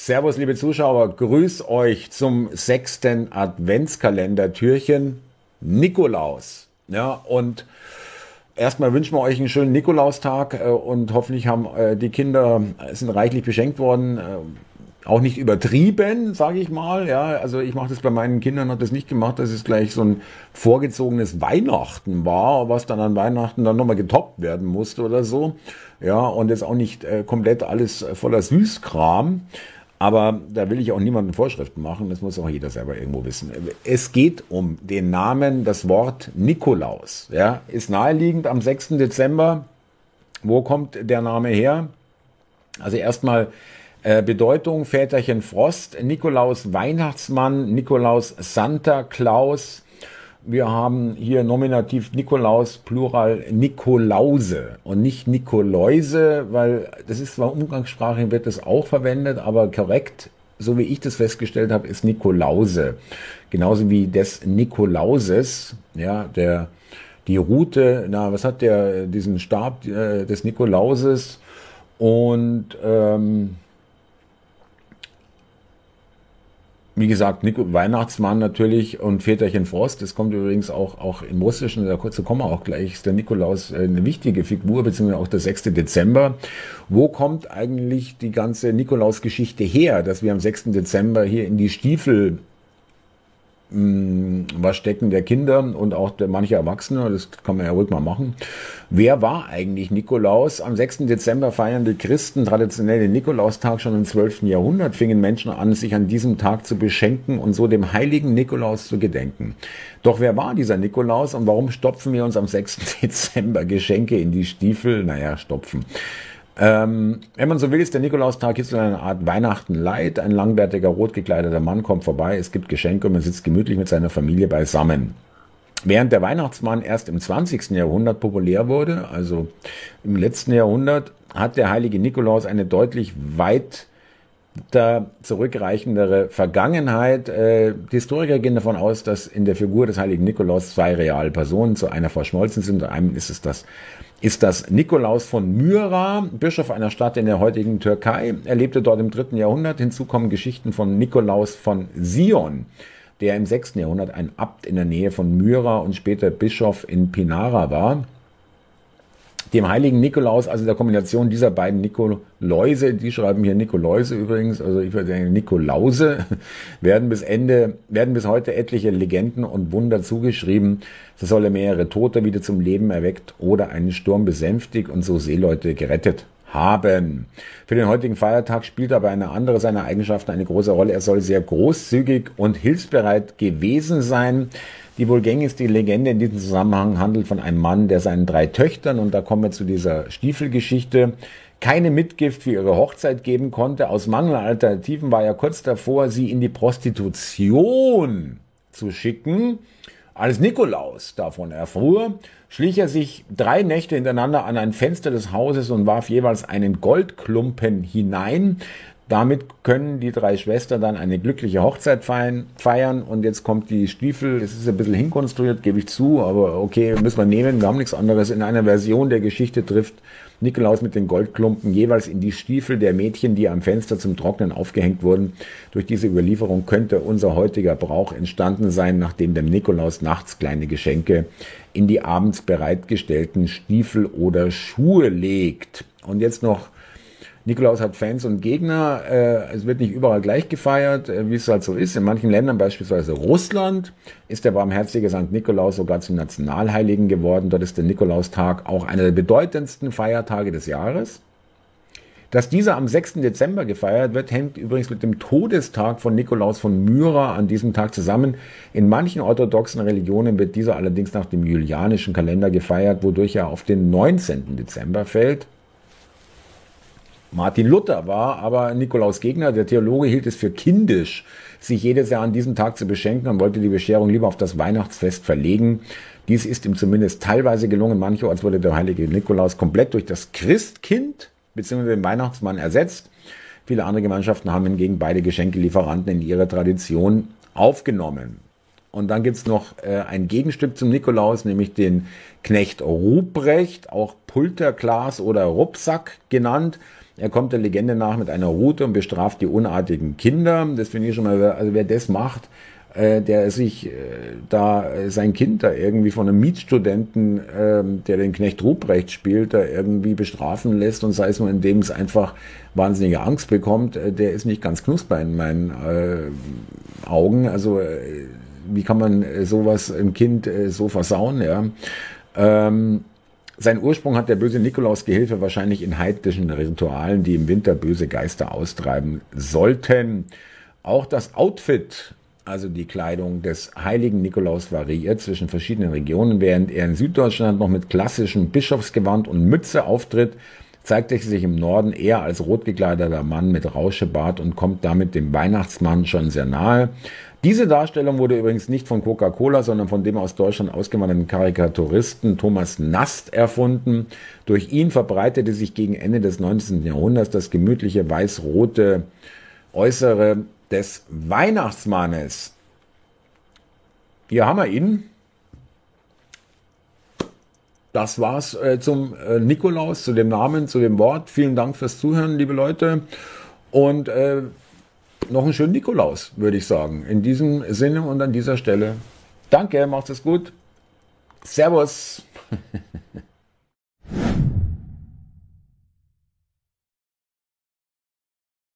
Servus, liebe Zuschauer, grüß euch zum sechsten Adventskalender-Türchen Nikolaus. Ja, und erstmal wünschen wir euch einen schönen Nikolaustag äh, und hoffentlich haben äh, die Kinder, äh, sind reichlich beschenkt worden. Auch nicht übertrieben, sage ich mal. Ja, also ich mache das bei meinen Kindern, hat das nicht gemacht, dass es gleich so ein vorgezogenes Weihnachten war, was dann an Weihnachten dann nochmal getoppt werden musste oder so. Ja, und jetzt auch nicht komplett alles voller Süßkram. Aber da will ich auch niemanden Vorschriften machen, das muss auch jeder selber irgendwo wissen. Es geht um den Namen, das Wort Nikolaus. Ja, ist naheliegend am 6. Dezember. Wo kommt der Name her? Also erstmal äh, Bedeutung Väterchen Frost, Nikolaus Weihnachtsmann, Nikolaus Santa Claus, wir haben hier Nominativ Nikolaus, Plural Nikolause und nicht Nikoläuse, weil das ist zwar umgangssprachlich, wird das auch verwendet, aber korrekt, so wie ich das festgestellt habe, ist Nikolause. Genauso wie des Nikolauses, ja, der, die Route, na, was hat der, diesen Stab äh, des Nikolauses und, ähm, wie gesagt, Nico, Weihnachtsmann natürlich und Väterchen Frost, das kommt übrigens auch, auch im Russischen, da kommen wir auch gleich, ist der Nikolaus äh, eine wichtige Figur, beziehungsweise auch der 6. Dezember. Wo kommt eigentlich die ganze Nikolaus-Geschichte her, dass wir am 6. Dezember hier in die Stiefel was stecken der Kinder und auch der manche Erwachsene, das kann man ja ruhig mal machen. Wer war eigentlich Nikolaus? Am 6. Dezember feiern die Christen traditionell den Nikolaustag schon im 12. Jahrhundert, fingen Menschen an, sich an diesem Tag zu beschenken und so dem heiligen Nikolaus zu gedenken. Doch wer war dieser Nikolaus und warum stopfen wir uns am 6. Dezember Geschenke in die Stiefel? Naja, stopfen. Ähm, wenn man so will, ist der Nikolaustag jetzt eine Art Weihnachten light. Ein langbärtiger, rot gekleideter Mann kommt vorbei, es gibt Geschenke und man sitzt gemütlich mit seiner Familie beisammen. Während der Weihnachtsmann erst im 20. Jahrhundert populär wurde, also im letzten Jahrhundert, hat der heilige Nikolaus eine deutlich weit zurückreichendere Vergangenheit. Äh, die Historiker gehen davon aus, dass in der Figur des heiligen Nikolaus zwei reale Personen zu einer verschmolzen sind. Einem ist es das ist das Nikolaus von Myra, Bischof einer Stadt in der heutigen Türkei. Er lebte dort im dritten Jahrhundert. Hinzu kommen Geschichten von Nikolaus von Sion, der im sechsten Jahrhundert ein Abt in der Nähe von Myra und später Bischof in Pinara war dem heiligen Nikolaus, also der Kombination dieser beiden Nikoläuse, die schreiben hier Nikoläuse übrigens, also ich würde sagen Nikolause, werden bis Ende, werden bis heute etliche Legenden und Wunder zugeschrieben. So soll er mehrere Tote wieder zum Leben erweckt oder einen Sturm besänftigt und so Seeleute gerettet haben. Für den heutigen Feiertag spielt aber eine andere seiner Eigenschaften eine große Rolle. Er soll sehr großzügig und hilfsbereit gewesen sein. Die wohl gängigste Legende in diesem Zusammenhang handelt von einem Mann, der seinen drei Töchtern, und da kommen wir zu dieser Stiefelgeschichte, keine Mitgift für ihre Hochzeit geben konnte. Aus Mangel an Alternativen war er kurz davor, sie in die Prostitution zu schicken. Als Nikolaus davon erfuhr, schlich er sich drei Nächte hintereinander an ein Fenster des Hauses und warf jeweils einen Goldklumpen hinein. Damit können die drei Schwestern dann eine glückliche Hochzeit feiern. Und jetzt kommt die Stiefel. Es ist ein bisschen hinkonstruiert, gebe ich zu, aber okay, müssen wir nehmen. Wir haben nichts anderes. In einer Version der Geschichte trifft Nikolaus mit den Goldklumpen jeweils in die Stiefel der Mädchen, die am Fenster zum Trocknen aufgehängt wurden. Durch diese Überlieferung könnte unser heutiger Brauch entstanden sein, nachdem dem Nikolaus nachts kleine Geschenke in die abends bereitgestellten Stiefel oder Schuhe legt. Und jetzt noch Nikolaus hat Fans und Gegner. Äh, es wird nicht überall gleich gefeiert, äh, wie es halt so ist. In manchen Ländern, beispielsweise Russland, ist der barmherzige St. Nikolaus sogar zum Nationalheiligen geworden. Dort ist der Nikolaustag auch einer der bedeutendsten Feiertage des Jahres. Dass dieser am 6. Dezember gefeiert wird, hängt übrigens mit dem Todestag von Nikolaus von Myra an diesem Tag zusammen. In manchen orthodoxen Religionen wird dieser allerdings nach dem julianischen Kalender gefeiert, wodurch er auf den 19. Dezember fällt. Martin Luther war aber Nikolaus Gegner. Der Theologe hielt es für kindisch, sich jedes Jahr an diesem Tag zu beschenken und wollte die Bescherung lieber auf das Weihnachtsfest verlegen. Dies ist ihm zumindest teilweise gelungen. Mancherorts wurde der heilige Nikolaus komplett durch das Christkind bzw. den Weihnachtsmann ersetzt. Viele andere Gemeinschaften haben hingegen beide Geschenkelieferanten in ihre Tradition aufgenommen. Und dann gibt's noch äh, ein Gegenstück zum Nikolaus, nämlich den Knecht Ruprecht, auch Pulterglas oder Rucksack genannt. Er kommt der Legende nach mit einer Rute und bestraft die unartigen Kinder. Das finde ich schon mal, also wer das macht, äh, der sich äh, da äh, sein Kind da irgendwie von einem Mietstudenten, äh, der den Knecht Ruprecht spielt, da irgendwie bestrafen lässt und sei es nur, indem es einfach wahnsinnige Angst bekommt, äh, der ist nicht ganz knusper in meinen äh, Augen. Also äh, wie kann man äh, sowas im Kind äh, so versauen, ja? Ähm, sein Ursprung hat der böse Nikolaus-Gehilfe wahrscheinlich in heidnischen Ritualen, die im Winter böse Geister austreiben sollten. Auch das Outfit, also die Kleidung des heiligen Nikolaus, variiert zwischen verschiedenen Regionen. Während er in Süddeutschland noch mit klassischem Bischofsgewand und Mütze auftritt, zeigt er sich im Norden eher als rot gekleideter Mann mit Rauschebart und kommt damit dem Weihnachtsmann schon sehr nahe. Diese Darstellung wurde übrigens nicht von Coca-Cola, sondern von dem aus Deutschland ausgewanderten Karikaturisten Thomas Nast erfunden. Durch ihn verbreitete sich gegen Ende des 19. Jahrhunderts das gemütliche weiß-rote Äußere des Weihnachtsmannes. Hier haben wir ihn. Das war's äh, zum äh, Nikolaus, zu dem Namen, zu dem Wort. Vielen Dank fürs Zuhören, liebe Leute. Und äh, noch einen schönen Nikolaus, würde ich sagen. In diesem Sinne und an dieser Stelle. Danke, macht es gut. Servus.